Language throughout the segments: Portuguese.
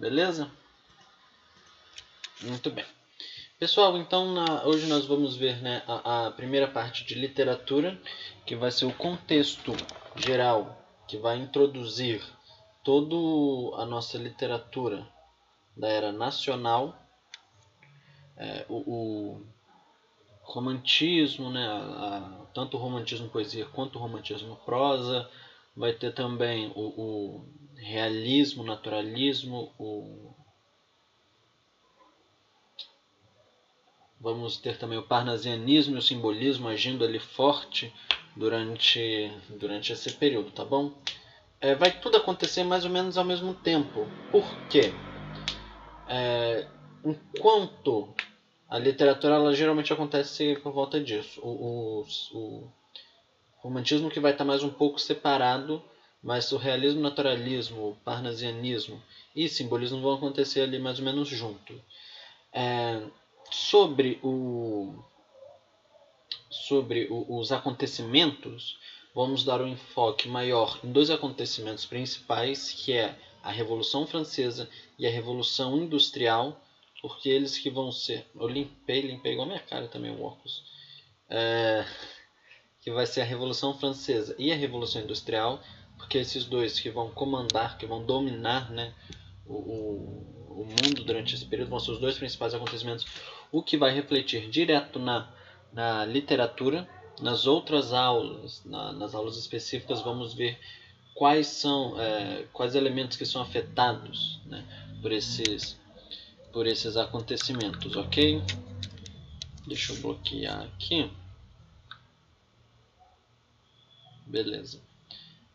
Beleza? Muito bem. Pessoal, então na, hoje nós vamos ver né, a, a, primeira parte de literatura, que vai ser o contexto geral, que vai introduzir toda a nossa literatura da era nacional, é, o, o, romantismo, né, a, tanto o romantismo poesia quanto o romantismo prosa, vai ter também o, o realismo, naturalismo, o Vamos ter também o parnasianismo e o simbolismo agindo ali forte durante, durante esse período, tá bom? É, vai tudo acontecer mais ou menos ao mesmo tempo. Por quê? É, enquanto a literatura ela geralmente acontece por volta disso. O, o, o romantismo que vai estar mais um pouco separado, mas o realismo, naturalismo, parnasianismo e simbolismo vão acontecer ali mais ou menos junto. É, sobre o sobre o, os acontecimentos, vamos dar um enfoque maior em dois acontecimentos principais, que é a Revolução Francesa e a Revolução Industrial, porque eles que vão ser. Eu limpei, limpei igual minha cara também o óculos. É, que vai ser a Revolução Francesa e a Revolução Industrial, porque esses dois que vão comandar, que vão dominar né, o, o, mundo durante esse período, vão ser os dois principais acontecimentos o que vai refletir direto na, na literatura. Nas outras aulas, na, nas aulas específicas, vamos ver quais são é, quais elementos que são afetados né, por esses por esses acontecimentos, ok? Deixa eu bloquear aqui. Beleza.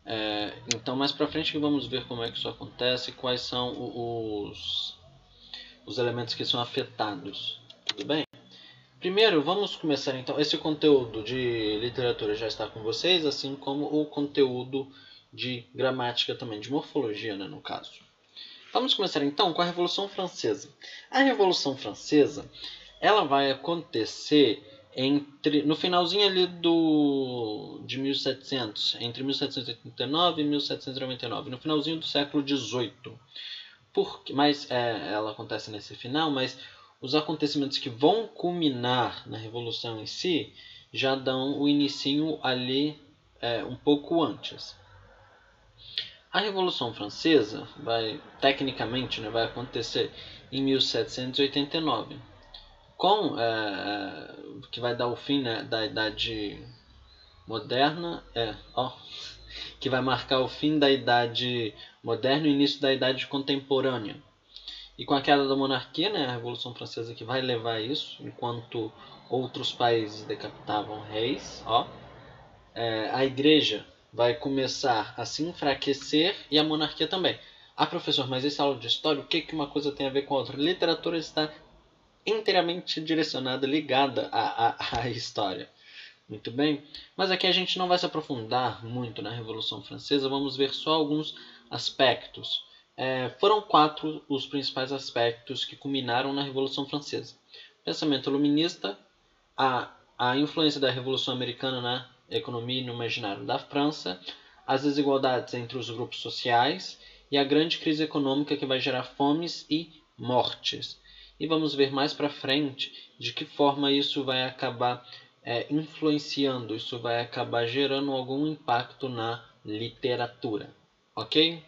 É, então mais para frente vamos ver como é que isso acontece, quais são os os elementos que são afetados tudo bem? Primeiro, vamos começar então. Esse conteúdo de literatura já está com vocês, assim como o conteúdo de gramática também, de morfologia, né, no caso. Vamos começar então com a Revolução Francesa. A Revolução Francesa, ela vai acontecer entre no finalzinho ali do de 1700, entre 1789 e 1799, no finalzinho do século 18. Porque, mas é, ela acontece nesse final, mas os acontecimentos que vão culminar na Revolução em si já dão o início ali é, um pouco antes. A Revolução Francesa vai, tecnicamente, né, vai acontecer em 1789, com é, que vai dar o fim né, da Idade Moderna, é, ó, que vai marcar o fim da Idade Moderna e o início da Idade Contemporânea. E com a queda da monarquia, né, a Revolução Francesa que vai levar isso, enquanto outros países decapitavam reis, ó, é, a igreja vai começar a se enfraquecer e a monarquia também. Ah, professor, mas esse aula de história, o que, que uma coisa tem a ver com a outra? Literatura está inteiramente direcionada, ligada à, à, à história. Muito bem? Mas aqui a gente não vai se aprofundar muito na Revolução Francesa, vamos ver só alguns aspectos é, foram quatro os principais aspectos que culminaram na Revolução Francesa: pensamento iluminista, a, a influência da Revolução Americana na economia e no imaginário da França, as desigualdades entre os grupos sociais e a grande crise econômica que vai gerar fomes e mortes. E vamos ver mais para frente de que forma isso vai acabar é, influenciando, isso vai acabar gerando algum impacto na literatura. Ok?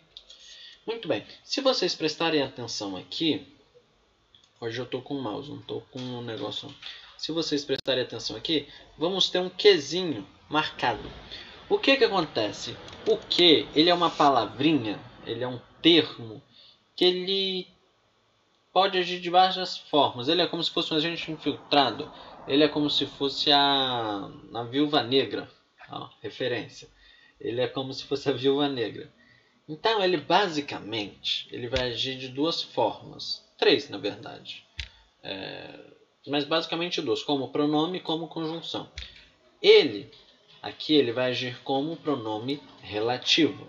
Muito bem, se vocês prestarem atenção aqui, hoje eu estou com o mouse, não estou com o um negócio. Se vocês prestarem atenção aqui, vamos ter um quezinho marcado. O que que acontece? O que, ele é uma palavrinha, ele é um termo que ele pode agir de várias formas. Ele é como se fosse um agente infiltrado. Ele é como se fosse a, a viúva negra. Ó, referência. Ele é como se fosse a viúva negra. Então ele basicamente ele vai agir de duas formas, três na verdade, é, mas basicamente duas, como pronome e como conjunção. Ele aqui ele vai agir como pronome relativo.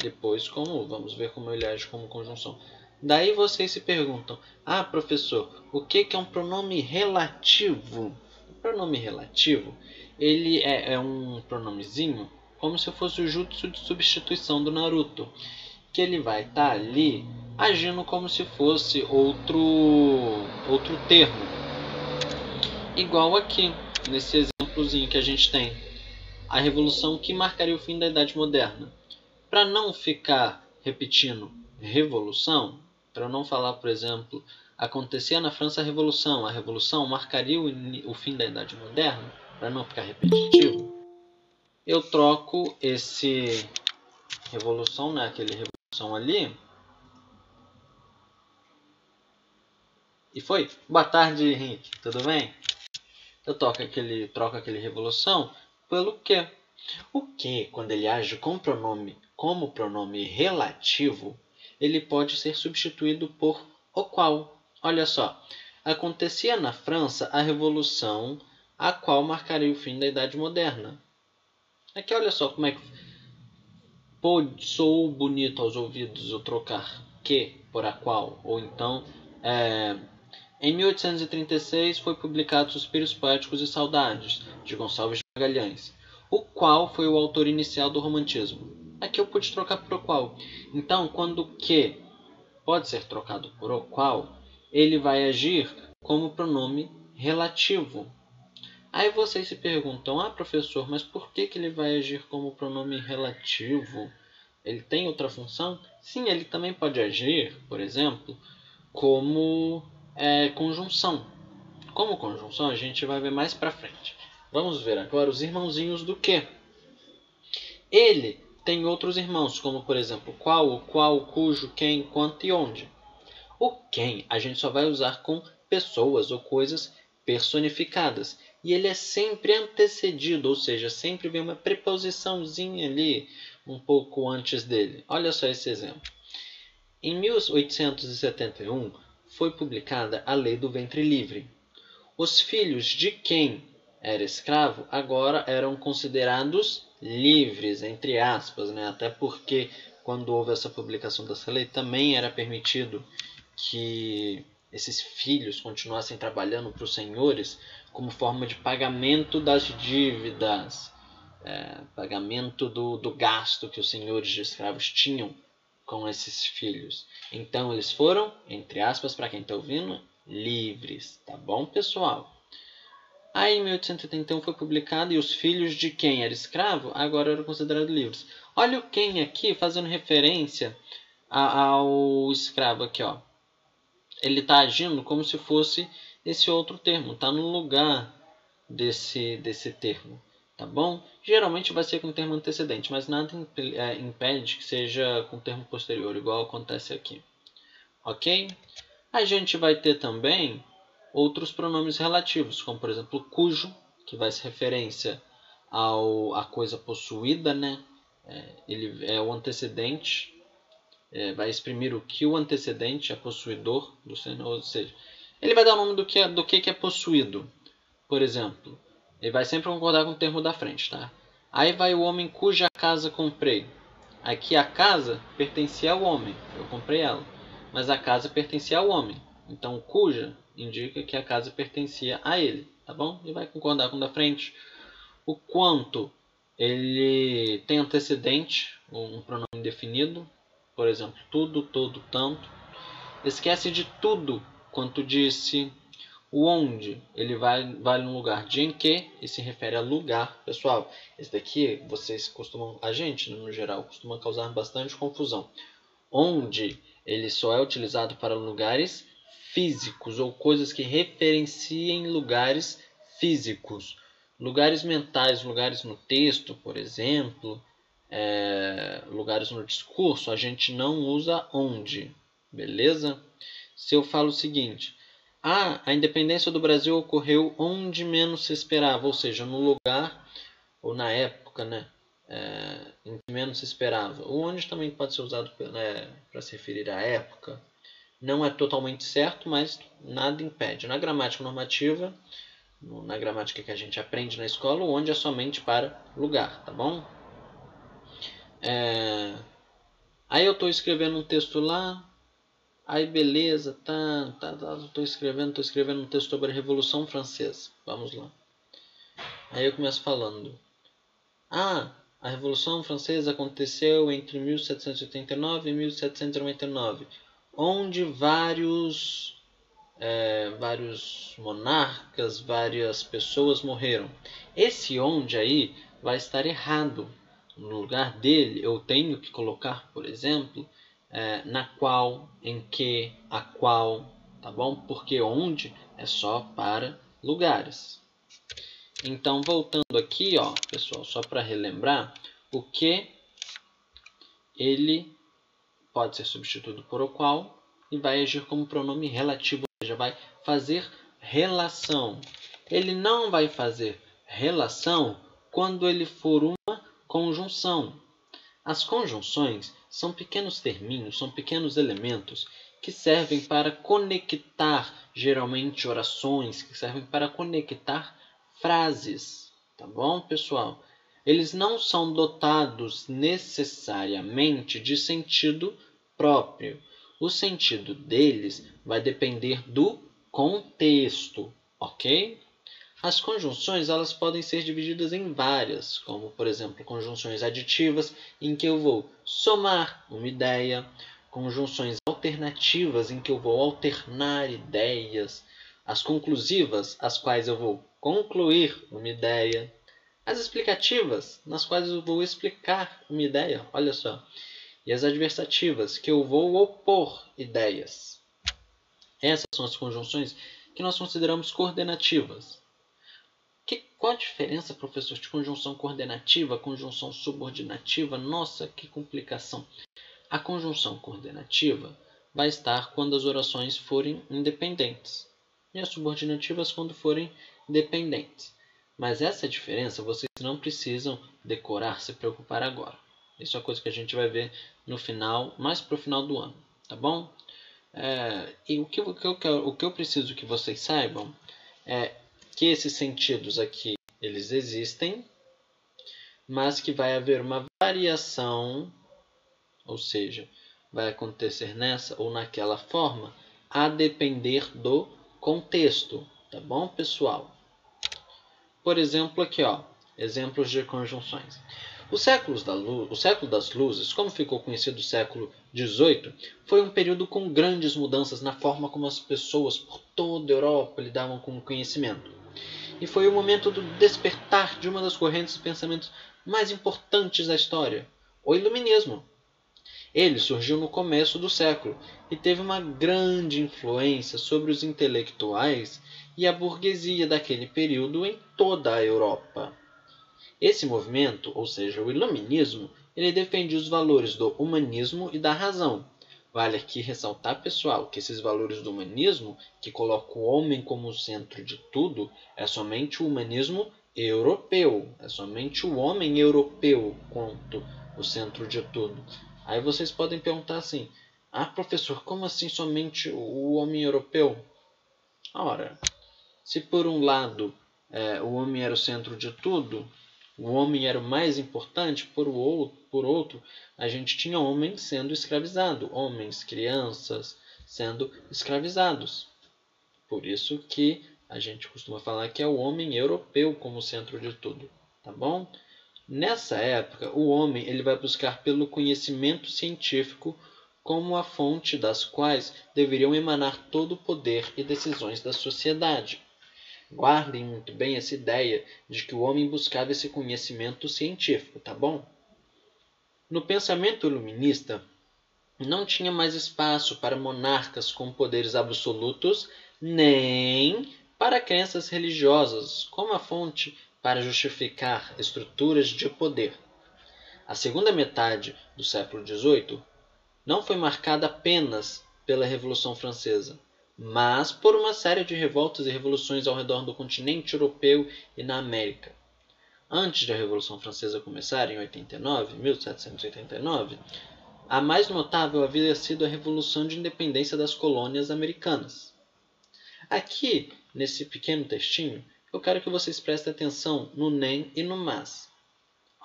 Depois como vamos ver como ele age como conjunção. Daí vocês se perguntam: Ah, professor, o que é um pronome relativo? O pronome relativo ele é, é um pronomezinho como se fosse o jutsu de substituição do Naruto, que ele vai estar tá ali agindo como se fosse outro, outro termo. Igual aqui, nesse exemplozinho que a gente tem. A revolução que marcaria o fim da Idade Moderna. Para não ficar repetindo revolução, para não falar, por exemplo, acontecia na França a Revolução, a Revolução marcaria o, o fim da Idade Moderna, para não ficar repetitivo, eu troco esse revolução, né, aquele revolução ali, e foi. Boa tarde, Henrique, tudo bem? Eu troco aquele, troco aquele revolução pelo que. O que, quando ele age com pronome como pronome relativo, ele pode ser substituído por o qual. Olha só, acontecia na França a Revolução, a qual marcaria o fim da Idade Moderna. Aqui olha só como é que Pô, sou bonito aos ouvidos eu trocar que por a qual, ou então é, em 1836 foi publicado Suspiros Poéticos e Saudades, de Gonçalves Magalhães, o qual foi o autor inicial do romantismo. Aqui eu pude trocar por qual. Então, quando que pode ser trocado por qual, ele vai agir como pronome relativo. Aí vocês se perguntam, ah professor, mas por que, que ele vai agir como pronome relativo? Ele tem outra função? Sim, ele também pode agir, por exemplo, como é, conjunção. Como conjunção a gente vai ver mais para frente. Vamos ver agora os irmãozinhos do que. Ele tem outros irmãos, como por exemplo qual, o qual, cujo, quem, quanto e onde. O quem a gente só vai usar com pessoas ou coisas personificadas e ele é sempre antecedido, ou seja, sempre vem uma preposiçãozinha ali um pouco antes dele. Olha só esse exemplo. Em 1871 foi publicada a Lei do Ventre Livre. Os filhos de quem era escravo agora eram considerados livres, entre aspas, né? até porque quando houve essa publicação dessa lei também era permitido que esses filhos continuassem trabalhando para os senhores como forma de pagamento das dívidas, é, pagamento do, do gasto que os senhores de escravos tinham com esses filhos. Então eles foram, entre aspas, para quem está ouvindo, livres, tá bom, pessoal? Aí em 1871 foi publicado e os filhos de quem era escravo agora eram considerados livres. Olha o quem aqui fazendo referência ao escravo aqui, ó. Ele está agindo como se fosse esse outro termo, está no lugar desse, desse termo, tá bom? Geralmente vai ser com o termo antecedente, mas nada é, impede que seja com o termo posterior, igual acontece aqui, ok? A gente vai ter também outros pronomes relativos, como por exemplo cujo, que vai ser referência ao, a coisa possuída, né? É, ele é o antecedente, é, vai exprimir o que o antecedente é possuidor do senhor, ou seja, ele vai dar o nome do que é, do que é possuído. Por exemplo, ele vai sempre concordar com o termo da frente, tá? Aí vai o homem cuja casa comprei. Aqui a casa pertencia ao homem, eu comprei ela. Mas a casa pertencia ao homem. Então cuja indica que a casa pertencia a ele, tá bom? E vai concordar com o da frente. O quanto ele tem antecedente, um pronome definido, por exemplo, tudo, todo, tanto. Esquece de tudo quanto disse o onde, ele vai, vai no lugar de em que e se refere a lugar. Pessoal, esse daqui vocês costumam, a gente no geral, costuma causar bastante confusão. Onde ele só é utilizado para lugares físicos ou coisas que referenciem lugares físicos. Lugares mentais, lugares no texto, por exemplo, é, lugares no discurso, a gente não usa onde, beleza? se eu falo o seguinte: ah, a independência do Brasil ocorreu onde menos se esperava, ou seja, no lugar ou na época, né? É, em que menos se esperava. O onde também pode ser usado né, para se referir à época. Não é totalmente certo, mas nada impede. Na gramática normativa, na gramática que a gente aprende na escola, onde é somente para lugar, tá bom? É... Aí eu estou escrevendo um texto lá, Aí beleza, tá, tá, tá, tô escrevendo, tô escrevendo um texto sobre a Revolução Francesa. Vamos lá. Aí eu começo falando. Ah, a Revolução Francesa aconteceu entre 1789 e 1799. Onde vários é, vários monarcas, várias pessoas morreram. Esse onde aí vai estar errado. No lugar dele, eu tenho que colocar, por exemplo, é, na qual, em que, a qual, tá bom? Porque onde é só para lugares. Então, voltando aqui, ó, pessoal, só para relembrar, o que ele pode ser substituído por o qual e vai agir como pronome relativo, ou seja, vai fazer relação. Ele não vai fazer relação quando ele for uma conjunção. As conjunções são pequenos terminhos, são pequenos elementos que servem para conectar, geralmente, orações, que servem para conectar frases. Tá bom, pessoal? Eles não são dotados necessariamente de sentido próprio. O sentido deles vai depender do contexto, ok? As conjunções elas podem ser divididas em várias, como por exemplo conjunções aditivas, em que eu vou somar uma ideia, conjunções alternativas, em que eu vou alternar ideias, as conclusivas, as quais eu vou concluir uma ideia, as explicativas, nas quais eu vou explicar uma ideia, olha só, e as adversativas, que eu vou opor ideias. Essas são as conjunções que nós consideramos coordenativas. Que, qual a diferença, professor, de conjunção coordenativa, conjunção subordinativa? Nossa, que complicação! A conjunção coordenativa vai estar quando as orações forem independentes e as subordinativas quando forem dependentes. Mas essa diferença vocês não precisam decorar, se preocupar agora. Isso é uma coisa que a gente vai ver no final, mais para o final do ano, tá bom? É, e o que, o, que eu quero, o que eu preciso que vocês saibam é que esses sentidos aqui eles existem, mas que vai haver uma variação, ou seja, vai acontecer nessa ou naquela forma, a depender do contexto, tá bom, pessoal? Por exemplo, aqui, ó, exemplos de conjunções. O século, da luz, o século das luzes, como ficou conhecido o século XVIII, foi um período com grandes mudanças na forma como as pessoas por toda a Europa lidavam com o conhecimento e foi o momento do despertar de uma das correntes de pensamentos mais importantes da história, o Iluminismo. Ele surgiu no começo do século e teve uma grande influência sobre os intelectuais e a burguesia daquele período em toda a Europa. Esse movimento, ou seja, o Iluminismo, ele defendia os valores do humanismo e da razão, Vale aqui ressaltar, pessoal, que esses valores do humanismo, que coloca o homem como centro de tudo, é somente o humanismo europeu. É somente o homem europeu quanto o centro de tudo. Aí vocês podem perguntar assim: Ah, professor, como assim somente o homem europeu? Ora, se por um lado é, o homem era o centro de tudo, o homem era o mais importante, por, o outro, por outro, a gente tinha homens sendo escravizados, homens, crianças sendo escravizados. Por isso que a gente costuma falar que é o homem europeu como centro de tudo, tá bom? Nessa época, o homem ele vai buscar pelo conhecimento científico como a fonte das quais deveriam emanar todo o poder e decisões da sociedade. Guardem muito bem essa ideia de que o homem buscava esse conhecimento científico, tá bom? No pensamento iluminista, não tinha mais espaço para monarcas com poderes absolutos, nem para crenças religiosas como a fonte para justificar estruturas de poder. A segunda metade do século XVIII não foi marcada apenas pela Revolução Francesa, mas por uma série de revoltas e revoluções ao redor do continente europeu e na América. Antes da Revolução Francesa começar, em 89, 1789, a mais notável havia sido a Revolução de Independência das Colônias Americanas. Aqui, nesse pequeno textinho, eu quero que vocês prestem atenção no nem e no mas.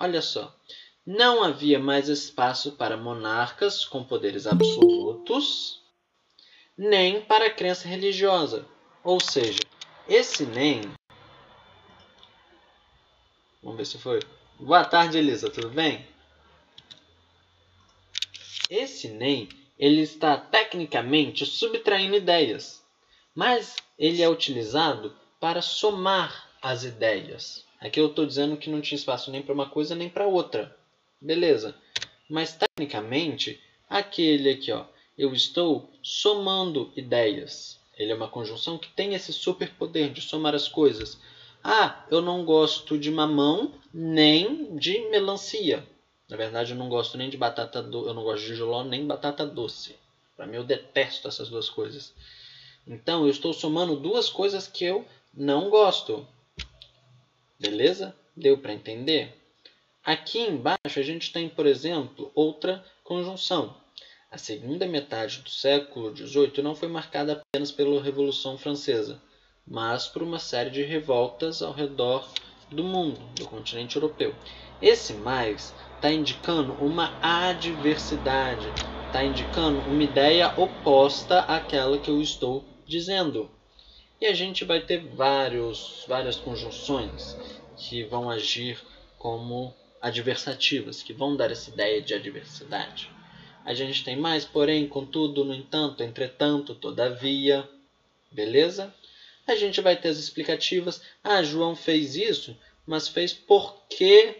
Olha só, não havia mais espaço para monarcas com poderes absolutos nem para a crença religiosa. Ou seja, esse nem. Vamos ver se foi. Boa tarde, Elisa, tudo bem? Esse nem ele está tecnicamente subtraindo ideias, mas ele é utilizado para somar as ideias. Aqui eu estou dizendo que não tinha espaço nem para uma coisa nem para outra. Beleza. Mas tecnicamente, aquele aqui, ó, eu estou somando ideias. Ele é uma conjunção que tem esse superpoder de somar as coisas. Ah, eu não gosto de mamão nem de melancia. Na verdade, eu não gosto nem de batata doce, eu não gosto de jiló nem batata doce. Para mim, eu detesto essas duas coisas. Então, eu estou somando duas coisas que eu não gosto. Beleza? Deu para entender? Aqui embaixo a gente tem, por exemplo, outra conjunção. A segunda metade do século XVIII não foi marcada apenas pela Revolução Francesa, mas por uma série de revoltas ao redor do mundo, do continente europeu. Esse mais está indicando uma adversidade, está indicando uma ideia oposta àquela que eu estou dizendo. E a gente vai ter vários, várias conjunções que vão agir como adversativas, que vão dar essa ideia de adversidade. A gente tem mais, porém, contudo, no entanto, entretanto, todavia. Beleza? A gente vai ter as explicativas. Ah, João fez isso, mas fez porque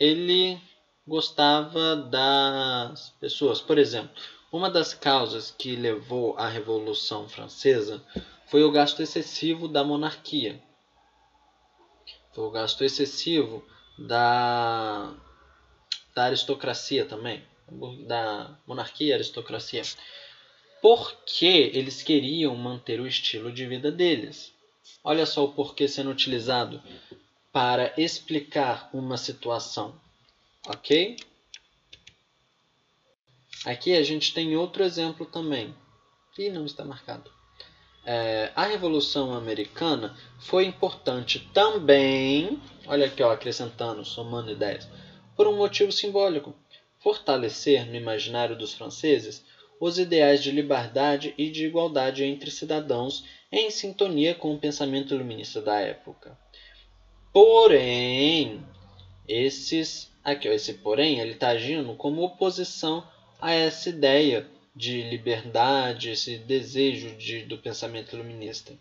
ele gostava das pessoas. Por exemplo, uma das causas que levou à Revolução Francesa foi o gasto excessivo da monarquia. Foi o gasto excessivo da, da aristocracia também, da monarquia e aristocracia. Porque eles queriam manter o estilo de vida deles. Olha só o porquê sendo utilizado para explicar uma situação, ok? Aqui a gente tem outro exemplo também, e não está marcado. É, a Revolução Americana foi importante também, olha aqui, ó, acrescentando, somando ideias, por um motivo simbólico: fortalecer no imaginário dos franceses os ideais de liberdade e de igualdade entre cidadãos em sintonia com o pensamento iluminista da época. Porém, esses aqui, ó, esse porém, ele está agindo como oposição a essa ideia de liberdade, esse desejo de, do pensamento iluminista.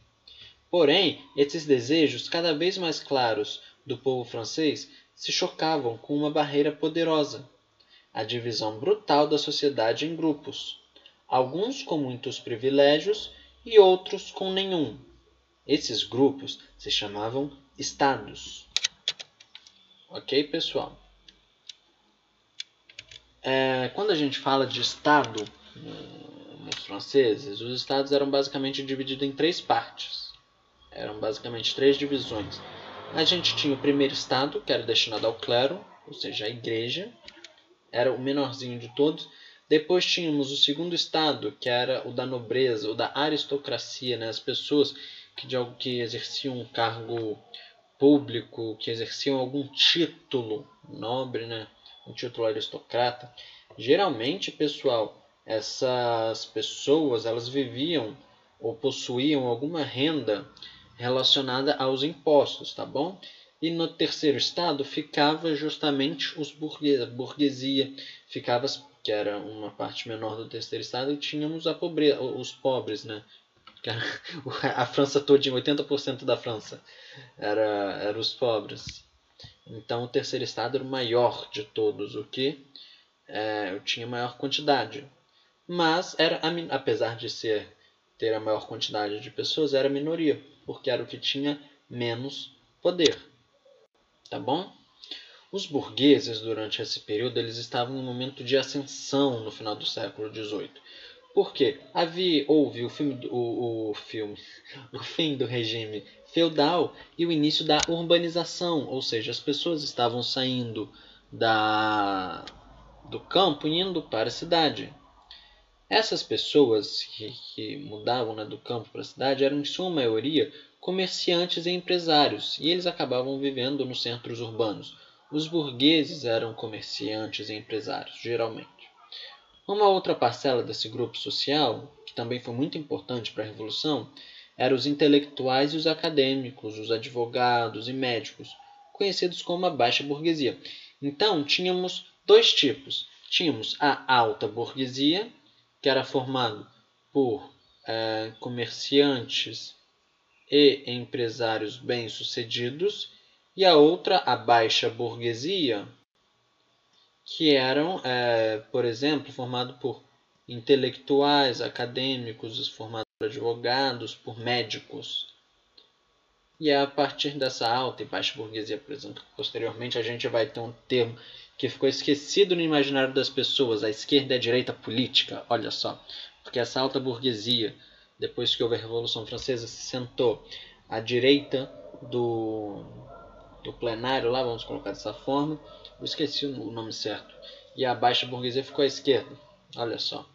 Porém, esses desejos, cada vez mais claros do povo francês, se chocavam com uma barreira poderosa: a divisão brutal da sociedade em grupos, alguns com muitos privilégios e outros com nenhum. Esses grupos se chamavam estados. Ok, pessoal? É, quando a gente fala de estado nos franceses, os estados eram basicamente divididos em três partes. Eram basicamente três divisões. A gente tinha o primeiro estado, que era destinado ao clero, ou seja, a igreja, era o menorzinho de todos. Depois tínhamos o segundo estado, que era o da nobreza, o da aristocracia, né? as pessoas que, de, que exerciam um cargo público, que exerciam algum título nobre, né? um título aristocrata. Geralmente, pessoal, essas pessoas elas viviam ou possuíam alguma renda relacionada aos impostos, tá bom? E no terceiro estado ficava justamente os burguesia, ficava que era uma parte menor do terceiro estado e tínhamos a pobreza, os pobres, né? A França toda, 80% da França era, era os pobres. Então o terceiro estado era o maior de todos, o que é, tinha maior quantidade. Mas era apesar de ser ter a maior quantidade de pessoas, era a minoria, porque era o que tinha menos poder. Tá bom? Os burgueses, durante esse período, eles estavam em um momento de ascensão no final do século XVIII. Porque havia, houve o, filme, o, o, filme, o fim do regime feudal e o início da urbanização, ou seja, as pessoas estavam saindo da, do campo e indo para a cidade. Essas pessoas que, que mudavam né, do campo para a cidade eram, em sua maioria, comerciantes e empresários, e eles acabavam vivendo nos centros urbanos. Os burgueses eram comerciantes e empresários, geralmente. Uma outra parcela desse grupo social, que também foi muito importante para a Revolução, eram os intelectuais e os acadêmicos, os advogados e médicos, conhecidos como a baixa burguesia. Então, tínhamos dois tipos. Tínhamos a alta burguesia, que era formado por é, comerciantes e empresários bem-sucedidos, e a outra, a baixa burguesia, que eram, é, por exemplo, formado por intelectuais, acadêmicos, formados por advogados, por médicos. E é a partir dessa alta e baixa burguesia, por exemplo, posteriormente a gente vai ter um termo que ficou esquecido no imaginário das pessoas, a esquerda e a direita política, olha só. Porque essa alta burguesia, depois que houve a Revolução Francesa, se sentou à direita do, do plenário, lá vamos colocar dessa forma, eu esqueci o nome certo, e a baixa burguesia ficou à esquerda, olha só.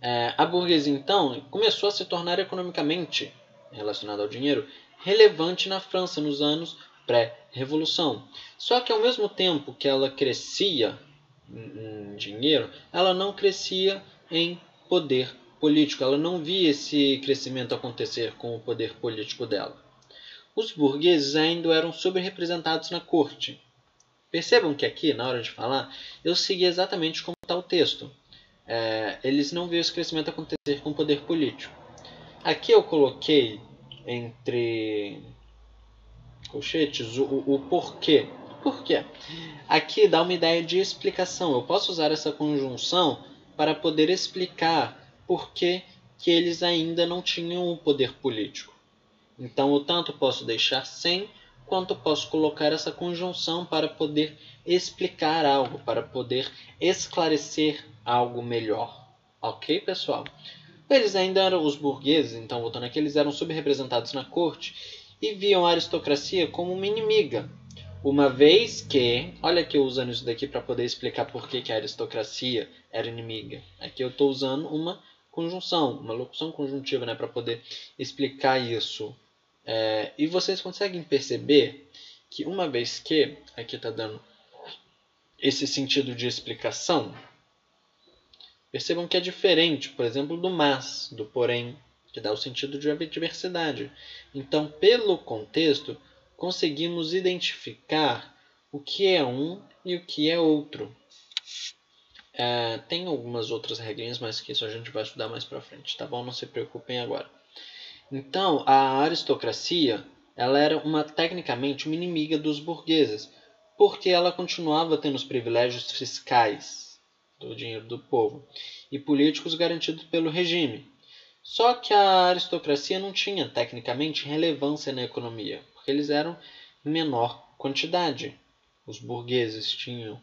É, a burguesia, então, começou a se tornar economicamente, relacionada ao dinheiro, relevante na França nos anos pré-revolução. Só que ao mesmo tempo que ela crescia em dinheiro, ela não crescia em poder político. Ela não via esse crescimento acontecer com o poder político dela. Os burgueses ainda eram subrepresentados na corte. Percebam que aqui, na hora de falar, eu segui exatamente como está o texto. É, eles não viam esse crescimento acontecer com o poder político. Aqui eu coloquei entre colchetes o, o, o porquê. Por quê? Aqui dá uma ideia de explicação. Eu posso usar essa conjunção para poder explicar por que, que eles ainda não tinham o poder político. Então, eu tanto posso deixar sem, quanto posso colocar essa conjunção para poder explicar algo, para poder esclarecer algo melhor. Ok, pessoal? Eles ainda eram os burgueses, então voltando aqui, eles eram subrepresentados na corte e viam a aristocracia como uma inimiga. Uma vez que, olha aqui eu usando isso daqui para poder explicar por que, que a aristocracia era inimiga. Aqui eu estou usando uma conjunção, uma locução conjuntiva, né, para poder explicar isso. É, e vocês conseguem perceber que uma vez que, aqui está dando esse sentido de explicação, percebam que é diferente, por exemplo, do mas, do porém, que dá o sentido de diversidade. Então, pelo contexto, conseguimos identificar o que é um e o que é outro. É, tem algumas outras regrinhas, mas que isso a gente vai estudar mais para frente, tá bom? Não se preocupem agora. Então, a aristocracia ela era uma tecnicamente uma inimiga dos burgueses, porque ela continuava tendo os privilégios fiscais do dinheiro do povo e políticos garantidos pelo regime. Só que a aristocracia não tinha, tecnicamente, relevância na economia, porque eles eram menor quantidade. Os burgueses tinham,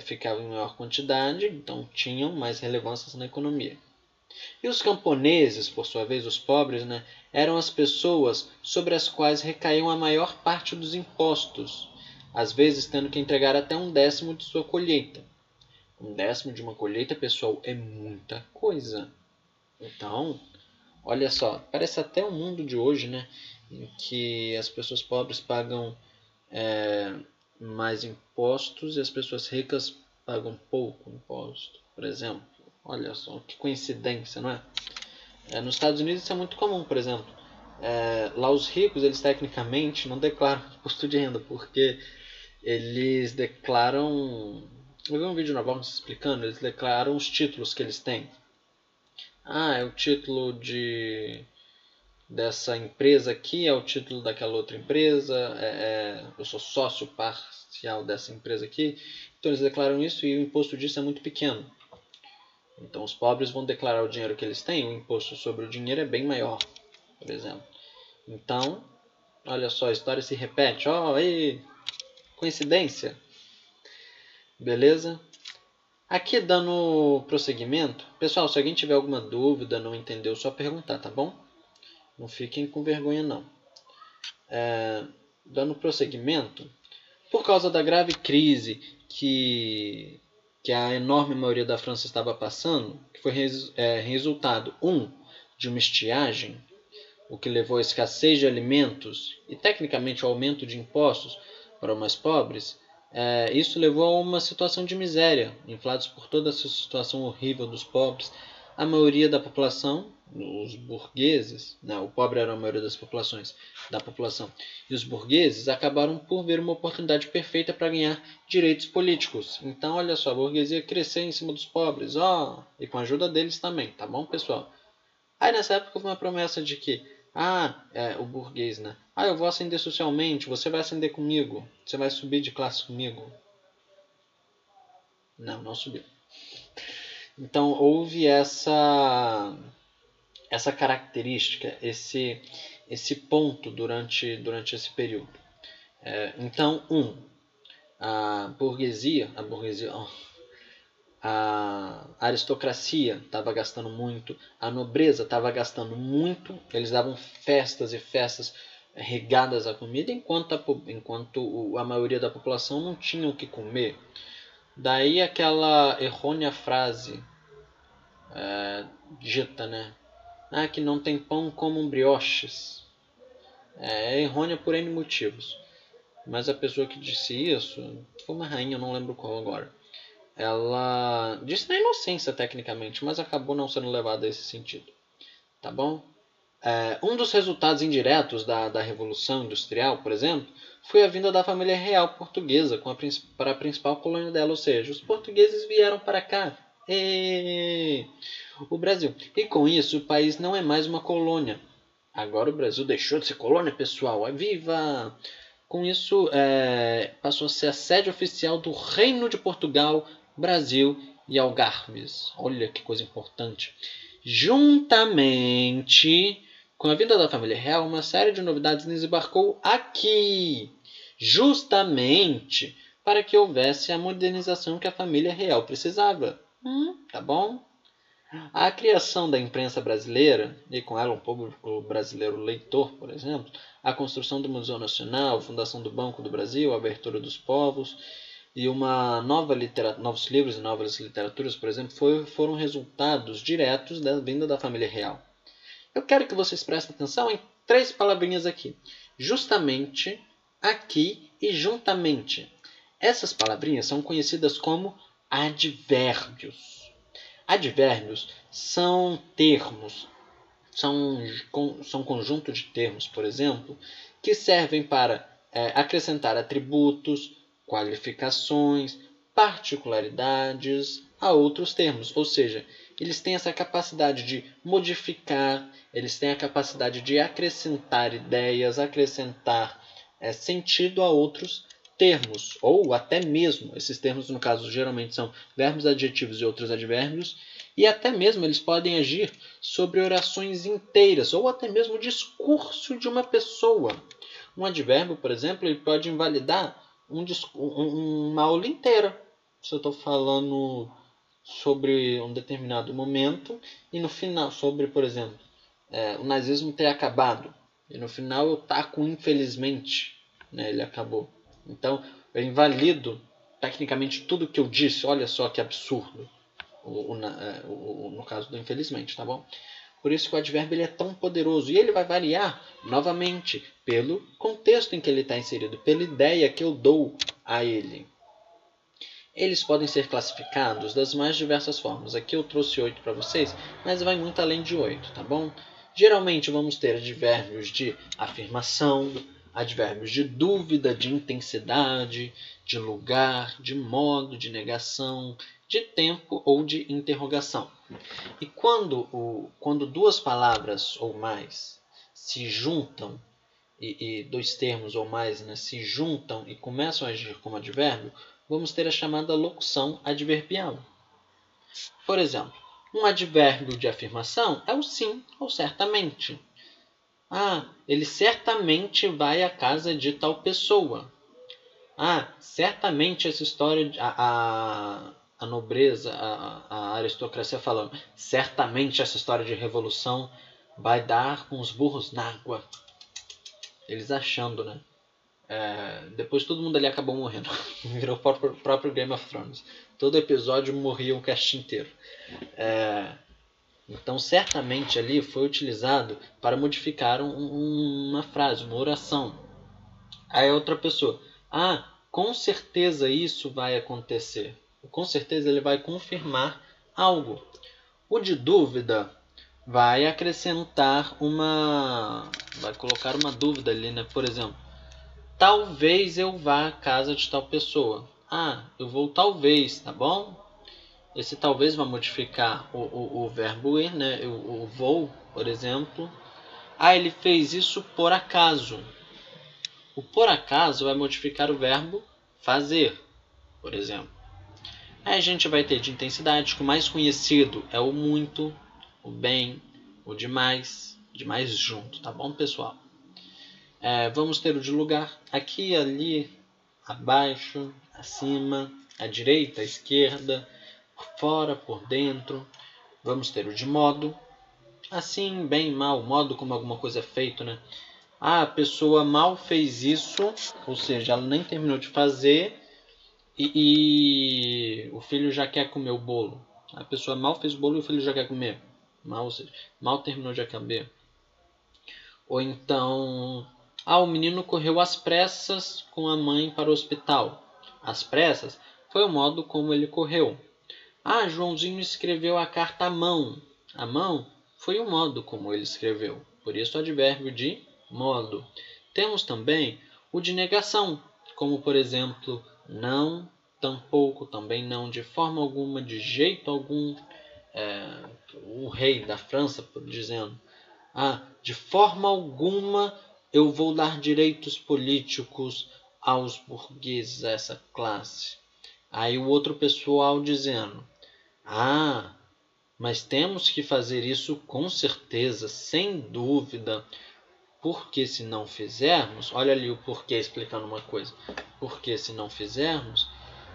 ficavam em maior quantidade, então tinham mais relevância na economia. E os camponeses, por sua vez, os pobres, né, eram as pessoas sobre as quais recaíam a maior parte dos impostos, às vezes tendo que entregar até um décimo de sua colheita. Um décimo de uma colheita, pessoal, é muita coisa. Então, Olha só, parece até o mundo de hoje, né? Em que as pessoas pobres pagam é, mais impostos e as pessoas ricas pagam pouco imposto, por exemplo. Olha só, que coincidência, não é? é nos Estados Unidos isso é muito comum, por exemplo. É, lá os ricos, eles tecnicamente não declaram imposto de renda, porque eles declaram... Eu vi um vídeo na Vox explicando, eles declaram os títulos que eles têm. Ah, é o título de dessa empresa aqui, é o título daquela outra empresa, é, é, eu sou sócio parcial dessa empresa aqui. Então eles declaram isso e o imposto disso é muito pequeno. Então os pobres vão declarar o dinheiro que eles têm, o imposto sobre o dinheiro é bem maior, por exemplo. Então, olha só, a história se repete. Ó, oh, coincidência. Beleza? Aqui dando prosseguimento, pessoal, se alguém tiver alguma dúvida, não entendeu, só perguntar, tá bom? Não fiquem com vergonha não. É, dando prosseguimento, por causa da grave crise que, que a enorme maioria da França estava passando, que foi res, é, resultado, um, de uma estiagem, o que levou à escassez de alimentos e tecnicamente ao aumento de impostos para os mais pobres, é, isso levou a uma situação de miséria, inflados por toda essa situação horrível dos pobres, a maioria da população, os burgueses, né, o pobre era a maioria das populações, da população, e os burgueses acabaram por ver uma oportunidade perfeita para ganhar direitos políticos. Então, olha só, a burguesia cresceu em cima dos pobres, ó, e com a ajuda deles também, tá bom, pessoal? Aí nessa época houve uma promessa de que, ah, é, o burguês, né? Ah, eu vou ascender socialmente, você vai ascender comigo, você vai subir de classe comigo. Não, não subiu. Então houve essa essa característica, esse esse ponto durante durante esse período. É, então, um, a burguesia, a burguesia, a aristocracia estava gastando muito, a nobreza estava gastando muito, eles davam festas e festas regadas a comida, enquanto a, enquanto a maioria da população não tinha o que comer. Daí aquela errônea frase é, dita, né? Ah, que não tem pão como brioches. É, é errônea por N motivos. Mas a pessoa que disse isso foi uma rainha, eu não lembro qual agora. Ela disse na inocência, tecnicamente, mas acabou não sendo levada a esse sentido. Tá bom? É, um dos resultados indiretos da, da Revolução Industrial, por exemplo, foi a vinda da família real portuguesa a, para a principal colônia dela, ou seja, os portugueses vieram para cá, e... o Brasil. E com isso, o país não é mais uma colônia. Agora o Brasil deixou de ser colônia, pessoal. É viva! Com isso, é... passou a ser a sede oficial do Reino de Portugal, Brasil e Algarves. Olha que coisa importante. Juntamente com a vinda da família real, uma série de novidades desembarcou aqui, justamente para que houvesse a modernização que a família real precisava. Hum, tá bom? A criação da imprensa brasileira, e com ela um público brasileiro leitor, por exemplo, a construção do Museu Nacional, a fundação do Banco do Brasil, a abertura dos povos e uma nova novos livros e novas literaturas, por exemplo, foi, foram resultados diretos da vinda da família real. Eu quero que vocês prestem atenção em três palavrinhas aqui. Justamente, aqui e juntamente. Essas palavrinhas são conhecidas como advérbios. Advérbios são termos, são, são conjunto de termos, por exemplo, que servem para é, acrescentar atributos, qualificações, particularidades a outros termos. Ou seja, eles têm essa capacidade de modificar, eles têm a capacidade de acrescentar ideias, acrescentar é, sentido a outros termos, ou até mesmo, esses termos no caso geralmente são verbos, adjetivos e outros advérbios, e até mesmo eles podem agir sobre orações inteiras, ou até mesmo o discurso de uma pessoa. Um advérbio, por exemplo, ele pode invalidar um, uma aula inteira. Se eu estou falando sobre um determinado momento e no final sobre, por exemplo, é, o nazismo ter acabado e no final eu taco infelizmente, né, ele acabou. Então eu invalido tecnicamente tudo que eu disse. Olha só que absurdo. O, o, é, o, no caso do infelizmente, tá bom? Por isso que o advérbio ele é tão poderoso e ele vai variar novamente pelo contexto em que ele está inserido, pela ideia que eu dou a ele. Eles podem ser classificados das mais diversas formas. Aqui eu trouxe oito para vocês, mas vai muito além de oito, tá bom? Geralmente vamos ter advérbios de afirmação, advérbios de dúvida, de intensidade, de lugar, de modo, de negação, de tempo ou de interrogação. E quando, o, quando duas palavras ou mais se juntam, e, e dois termos ou mais né, se juntam e começam a agir como advérbio, vamos ter a chamada locução adverbial. Por exemplo, um advérbio de afirmação é o sim ou certamente. Ah, ele certamente vai à casa de tal pessoa. Ah, certamente essa história, a, a, a nobreza, a, a aristocracia falando, certamente essa história de revolução vai dar com os burros na água. Eles achando, né? É, depois todo mundo ali acabou morrendo. Virou o próprio, próprio, Game of Thrones. Todo episódio morria um cast inteiro. É, então, certamente ali foi utilizado para modificar um, uma frase, uma oração. Aí outra pessoa, ah, com certeza isso vai acontecer. Com certeza ele vai confirmar algo. O de dúvida vai acrescentar uma. vai colocar uma dúvida ali, né? Por exemplo, talvez eu vá à casa de tal pessoa. Ah, eu vou talvez, tá bom? Esse talvez vai modificar o, o, o verbo ir, né? O, o vou, por exemplo. Ah, ele fez isso por acaso. O por acaso vai modificar o verbo fazer, por exemplo. Aí a gente vai ter de intensidade, que o mais conhecido é o muito, o bem, o demais, demais junto, tá bom, pessoal? É, vamos ter o de lugar aqui, ali, abaixo, acima, à direita, à esquerda, por fora, por dentro. Vamos ter o de modo, assim, bem, mal, modo como alguma coisa é feito, né? Ah, a pessoa mal fez isso, ou seja, ela nem terminou de fazer e, e, o filho já quer comer o bolo. A pessoa mal fez o bolo e o filho já quer comer. Mal, seja, mal terminou de comer. Ou então, ah, o menino correu às pressas com a mãe para o hospital. Às pressas foi o modo como ele correu. Ah, Joãozinho escreveu a carta à mão. A mão foi o modo como ele escreveu. Por isso o advérbio de modo. Temos também o de negação, como por exemplo, não, tampouco, também não, de forma alguma, de jeito algum. É, o rei da França dizendo: ah, de forma alguma eu vou dar direitos políticos aos burgueses, a essa classe. Aí o outro pessoal dizendo: ah, mas temos que fazer isso com certeza, sem dúvida, porque se não fizermos, olha ali o porquê explicando uma coisa. Porque se não fizermos,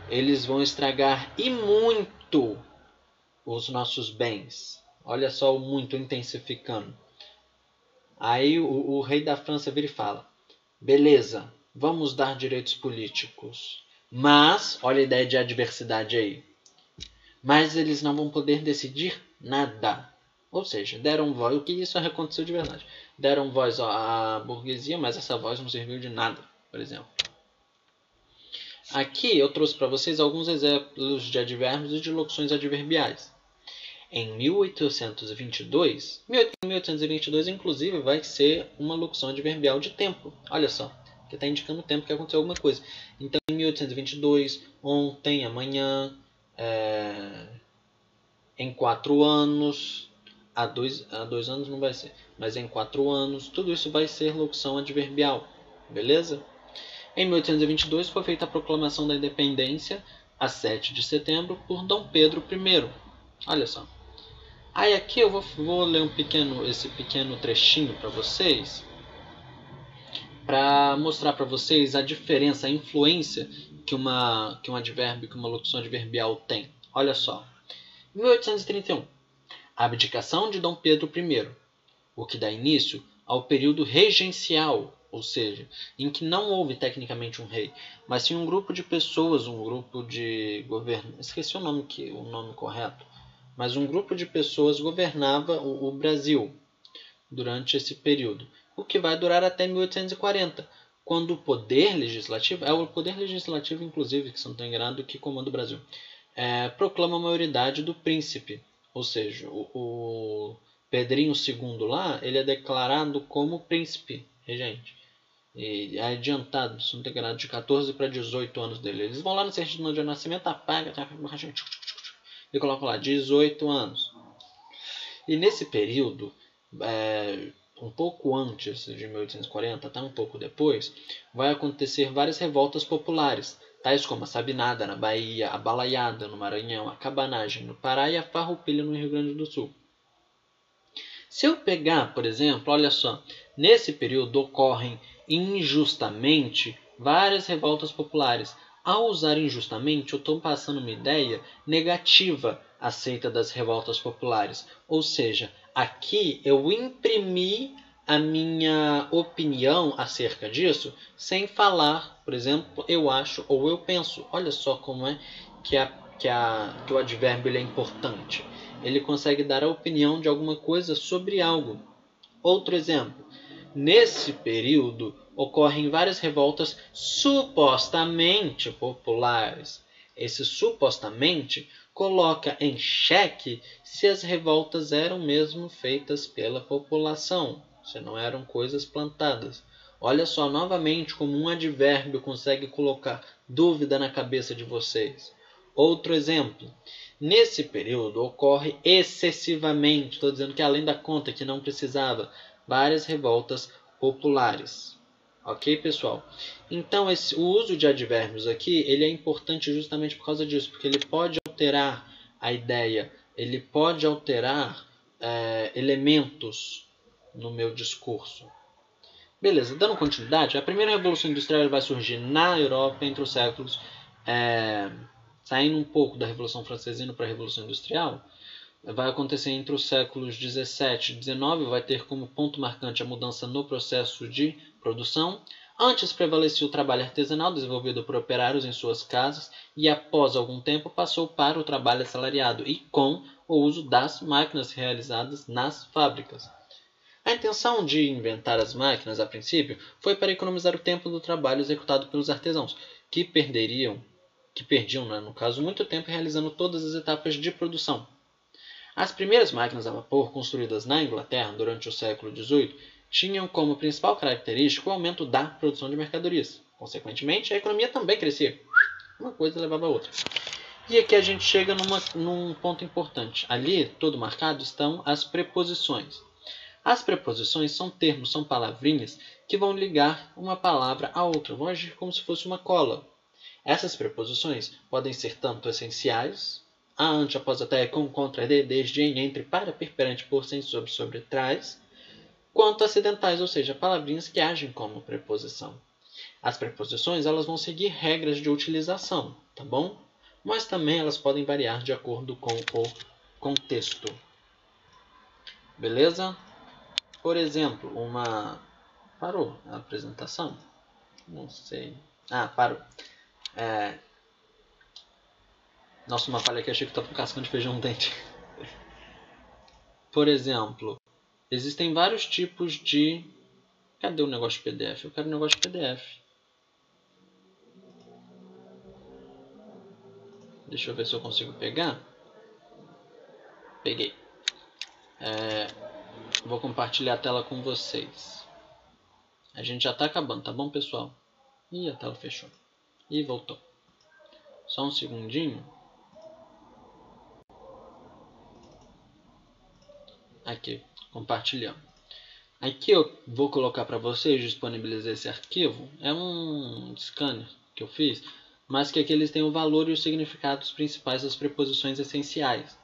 eles vão estragar e muito os nossos bens. Olha só o muito intensificando. Aí o, o rei da França vira e fala: beleza, vamos dar direitos políticos. Mas, olha a ideia de adversidade aí. Mas eles não vão poder decidir nada. Ou seja, deram voz. O que isso aconteceu de verdade? Deram voz à burguesia, mas essa voz não serviu de nada, por exemplo. Aqui eu trouxe para vocês alguns exemplos de advérbios e de locuções adverbiais. Em 1822, 1822 inclusive vai ser uma locução adverbial de tempo. Olha só, que está indicando o tempo que aconteceu alguma coisa. Então, em 1822, ontem, amanhã, é, em quatro anos, há dois, há dois anos não vai ser, mas em quatro anos, tudo isso vai ser locução adverbial, beleza? Em 1822 foi feita a proclamação da independência, a 7 de setembro, por Dom Pedro I. Olha só. Aí aqui eu vou, vou ler um pequeno, esse pequeno trechinho para vocês, para mostrar para vocês a diferença, a influência que, uma, que um advérbio, que uma locução adverbial tem. Olha só. 1831 a abdicação de Dom Pedro I, o que dá início ao período regencial, ou seja, em que não houve tecnicamente um rei, mas sim um grupo de pessoas, um grupo de governantes, esqueci o nome que o nome correto, mas um grupo de pessoas governava o, Brasil durante esse período, o que vai durar até 1840, quando o poder legislativo, é o poder legislativo inclusive, que se não enganado, que comanda o Brasil, é, proclama a maioridade do príncipe, ou seja, o, o Pedrinho II lá, ele é declarado como príncipe regente. E é adiantado, se não tem de 14 para 18 anos dele. Eles vão lá no certidão de nascimento, apaga, tá, e colocam lá 18 anos. E nesse período, é, um pouco antes de 1840, até um pouco depois, vai acontecer várias revoltas populares tais como a sabinada na Bahia, a balaiada no Maranhão, a cabanagem no Pará e a farroupilha no Rio Grande do Sul. Se eu pegar, por exemplo, olha só, nesse período ocorrem injustamente várias revoltas populares. Ao usar injustamente, eu estou passando uma ideia negativa aceita das revoltas populares. Ou seja, aqui eu imprimi a minha opinião acerca disso sem falar, por exemplo, eu acho ou eu penso. Olha só como é que, a, que, a, que o advérbio é importante. Ele consegue dar a opinião de alguma coisa sobre algo. Outro exemplo. Nesse período ocorrem várias revoltas supostamente populares. Esse supostamente coloca em xeque se as revoltas eram mesmo feitas pela população, se não eram coisas plantadas. Olha só novamente como um advérbio consegue colocar dúvida na cabeça de vocês. Outro exemplo. Nesse período ocorre excessivamente, estou dizendo que além da conta que não precisava, várias revoltas populares. Ok, pessoal? Então, esse, o uso de advérbios aqui ele é importante justamente por causa disso, porque ele pode alterar a ideia, ele pode alterar é, elementos no meu discurso. Beleza, dando continuidade, a primeira revolução industrial vai surgir na Europa entre os séculos, é, saindo um pouco da Revolução Francesa indo para a Revolução Industrial, vai acontecer entre os séculos 17 e 19, vai ter como ponto marcante a mudança no processo de produção. Antes prevalecia o trabalho artesanal desenvolvido por operários em suas casas e após algum tempo passou para o trabalho assalariado e com o uso das máquinas realizadas nas fábricas. A intenção de inventar as máquinas, a princípio, foi para economizar o tempo do trabalho executado pelos artesãos, que perderiam, que perdiam, né, no caso, muito tempo realizando todas as etapas de produção. As primeiras máquinas a vapor construídas na Inglaterra durante o século XVIII tinham como principal característica o aumento da produção de mercadorias. Consequentemente, a economia também crescia. Uma coisa levava a outra. E aqui a gente chega numa, num ponto importante. Ali, todo marcado, estão as preposições. As preposições são termos, são palavrinhas que vão ligar uma palavra a outra, vão agir como se fosse uma cola. Essas preposições podem ser tanto essenciais, a, ante, após, até, com, contra, de, desde, em, entre, para, per, perante, por, sem, sobre, sobre, trás, quanto acidentais, ou seja, palavrinhas que agem como preposição. As preposições elas vão seguir regras de utilização, tá bom? Mas também elas podem variar de acordo com o contexto. Beleza? Por exemplo, uma. Parou a apresentação? Não sei. Ah, parou. É... Nossa, uma falha aqui, achei que estava com cascão de feijão dente. Por exemplo, existem vários tipos de. Cadê o negócio PDF? Eu quero o negócio PDF. Deixa eu ver se eu consigo pegar. Peguei. É, Vou compartilhar a tela com vocês. A gente já está acabando, tá bom, pessoal? Ih, a tela fechou. E voltou. Só um segundinho. Aqui, compartilhando. Aqui eu vou colocar para vocês, disponibilizar esse arquivo. É um scanner que eu fiz, mas que aqui eles têm o valor e os significados principais das preposições essenciais.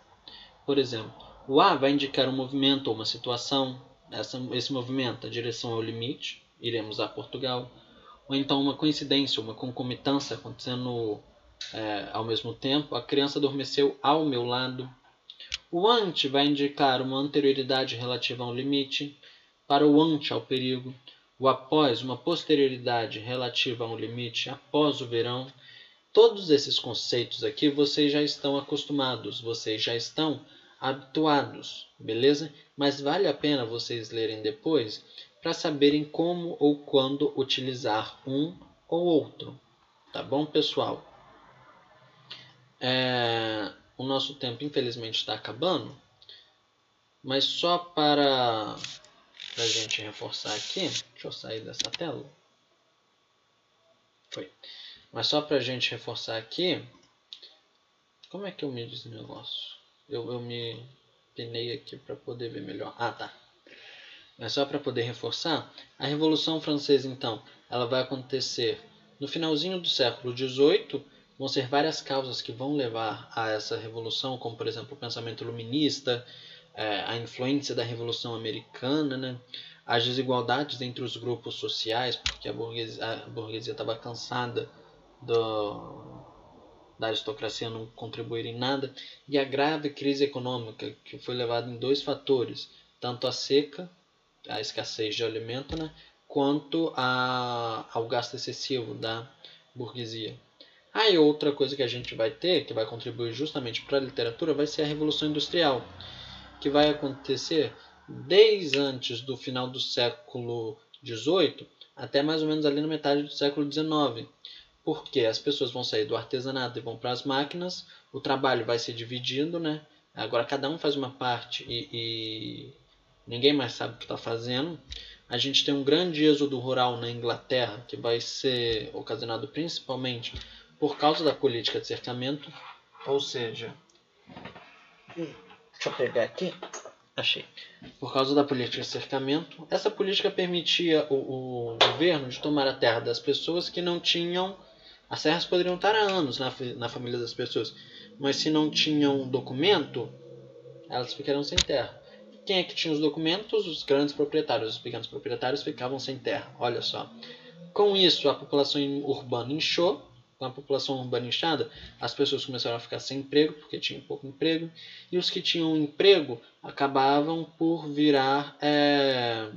Por exemplo, o A vai indicar um movimento ou uma situação. Essa, esse movimento, a direção é o limite, iremos a Portugal. Ou então uma coincidência, uma concomitância acontecendo é, ao mesmo tempo. A criança adormeceu ao meu lado. O ante vai indicar uma anterioridade relativa a um limite. Para o ante, ao perigo. O após, uma posterioridade relativa a um limite após o verão. Todos esses conceitos aqui vocês já estão acostumados, vocês já estão habituados, beleza? Mas vale a pena vocês lerem depois para saberem como ou quando utilizar um ou outro, tá bom, pessoal? É, o nosso tempo infelizmente está acabando, mas só para a gente reforçar aqui, deixa eu sair dessa tela. Foi. Mas só para a gente reforçar aqui, como é que eu me esse negócio? Eu, eu me penei aqui para poder ver melhor. Ah, tá. Mas só para poder reforçar, a Revolução Francesa, então, ela vai acontecer no finalzinho do século XVIII. Vão ser várias causas que vão levar a essa revolução, como por exemplo o pensamento iluminista, é, a influência da Revolução Americana, né? as desigualdades entre os grupos sociais, porque a burguesia estava cansada do, da aristocracia não contribuir em nada, e a grave crise econômica, que foi levada em dois fatores, tanto a seca, a escassez de alimento, né, quanto a, ao gasto excessivo da burguesia. Aí outra coisa que a gente vai ter, que vai contribuir justamente para a literatura, vai ser a Revolução Industrial, que vai acontecer desde antes do final do século XVIII até mais ou menos ali na metade do século XIX porque as pessoas vão sair do artesanato e vão para as máquinas, o trabalho vai ser dividido, né? Agora cada um faz uma parte e, e ninguém mais sabe o que está fazendo. A gente tem um grande êxodo rural na Inglaterra, que vai ser ocasionado principalmente por causa da política de cercamento, ou seja, deixa eu pegar aqui, achei. Por causa da política de cercamento, essa política permitia o, o governo de tomar a terra das pessoas que não tinham as terras poderiam estar há anos na, na família das pessoas, mas se não tinham documento, elas ficaram sem terra. Quem é que tinha os documentos? Os grandes proprietários. Os pequenos proprietários ficavam sem terra. Olha só. Com isso, a população urbana inchou. Com a população urbana inchada, as pessoas começaram a ficar sem emprego, porque tinham pouco emprego. E os que tinham emprego acabavam por virar. É,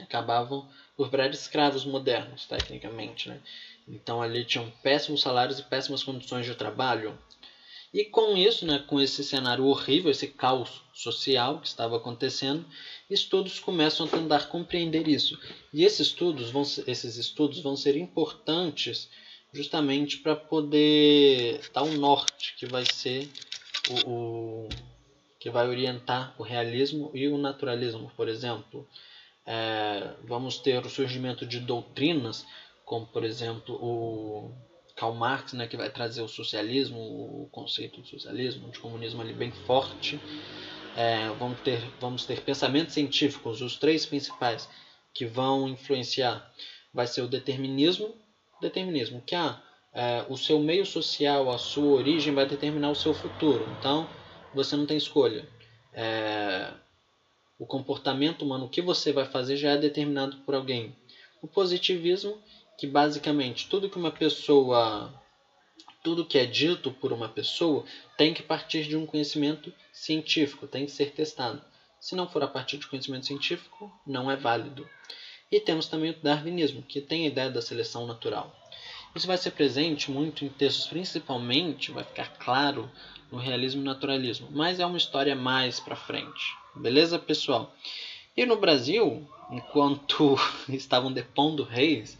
acabavam por virar escravos modernos, tecnicamente. Né? Então ali tinham péssimos salários e péssimas condições de trabalho. E com isso, né, com esse cenário horrível, esse caos social que estava acontecendo, estudos começam a tentar compreender isso. E esses estudos vão, esses estudos vão ser importantes justamente para poder dar um norte que vai ser o, o, que vai orientar o realismo e o naturalismo, por exemplo. É, vamos ter o surgimento de doutrinas como por exemplo o Karl Marx, né, que vai trazer o socialismo, o conceito do socialismo, de comunismo ali bem forte. É, vamos, ter, vamos ter pensamentos científicos, os três principais que vão influenciar vai ser o determinismo, determinismo que ah, é, o seu meio social, a sua origem vai determinar o seu futuro. Então você não tem escolha. É, o comportamento humano, o que você vai fazer já é determinado por alguém. O positivismo que basicamente tudo que uma pessoa tudo que é dito por uma pessoa tem que partir de um conhecimento científico, tem que ser testado. Se não for a partir de conhecimento científico, não é válido. E temos também o darwinismo, que tem a ideia da seleção natural. Isso vai ser presente muito em textos, principalmente, vai ficar claro no realismo e naturalismo, mas é uma história mais para frente. Beleza, pessoal? E no Brasil, enquanto estavam depondo reis,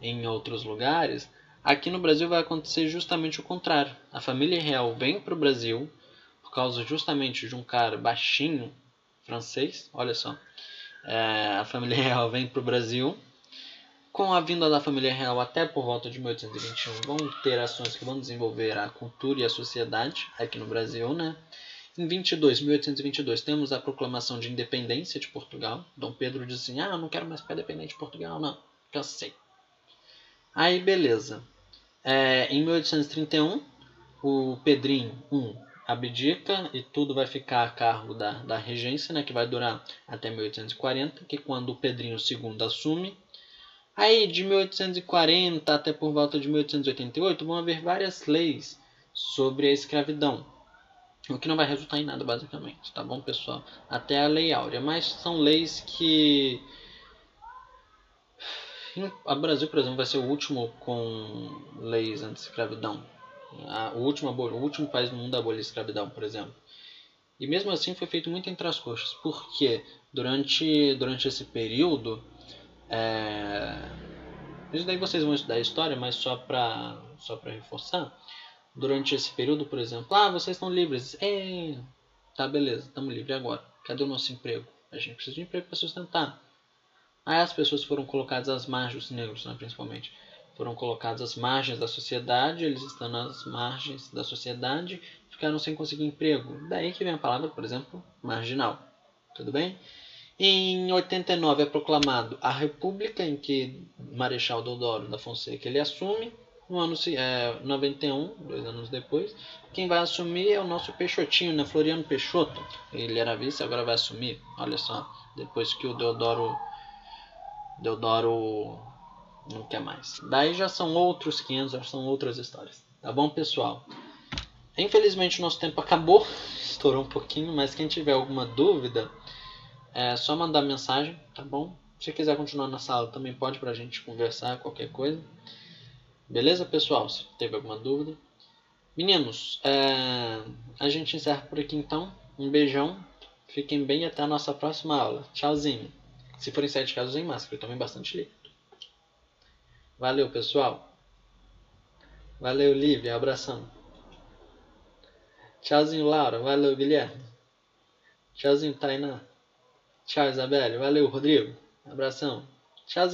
em outros lugares, aqui no Brasil vai acontecer justamente o contrário. A família real vem para o Brasil por causa justamente de um cara baixinho francês, olha só. É, a família real vem para o Brasil. Com a vinda da família real até por volta de 1821, vão ter ações que vão desenvolver a cultura e a sociedade aqui no Brasil, né? Em 22, 1822, temos a proclamação de independência de Portugal. Dom Pedro diz assim: Ah, não quero mais ficar dependente de Portugal, não. Cansei. Aí, beleza. É, em 1831, o Pedrinho I abdica e tudo vai ficar a cargo da, da regência, né, que vai durar até 1840, que quando Pedrinho II assume. Aí, de 1840 até por volta de 1888, vão haver várias leis sobre a escravidão. O que não vai resultar em nada, basicamente, tá bom, pessoal? Até a Lei Áurea. Mas são leis que o Brasil, por exemplo, vai ser o último com leis anti-escravidão. O último, o último país no mundo a abolir a escravidão, por exemplo. E mesmo assim foi feito muito entre as coxas, porque durante, durante esse período. É... Isso daí vocês vão estudar a história, mas só para só reforçar. Durante esse período, por exemplo, ah, vocês estão livres. É, tá, beleza, estamos livres agora. Cadê o nosso emprego? A gente precisa de emprego para sustentar. Aí as pessoas foram colocadas às margens, os negros né, principalmente, foram colocados às margens da sociedade, eles estão nas margens da sociedade, ficaram sem conseguir emprego. Daí que vem a palavra, por exemplo, marginal. Tudo bem? Em 89 é proclamado a República, em que Marechal Deodoro da Fonseca ele assume. No ano é, 91, dois anos depois, quem vai assumir é o nosso Peixotinho, né? Floriano Peixoto. Ele era vice, agora vai assumir. Olha só, depois que o Deodoro Deodoro não quer mais. Daí já são outros 500, já são outras histórias. Tá bom, pessoal? Infelizmente o nosso tempo acabou, estourou um pouquinho, mas quem tiver alguma dúvida, é só mandar mensagem, tá bom? Se quiser continuar na sala, também pode pra gente conversar, qualquer coisa. Beleza, pessoal? Se teve alguma dúvida. Meninos, é... a gente encerra por aqui então. Um beijão. Fiquem bem e até a nossa próxima aula. Tchauzinho. Se forem sete casos em máscara, tomem bastante líquido. Valeu, pessoal! Valeu, Lívia. Abração. Tchauzinho, Laura. Valeu, Guilherme. Tchauzinho, Tainá. Tchau, Isabelle. Valeu, Rodrigo. Abração. Tchauzinho.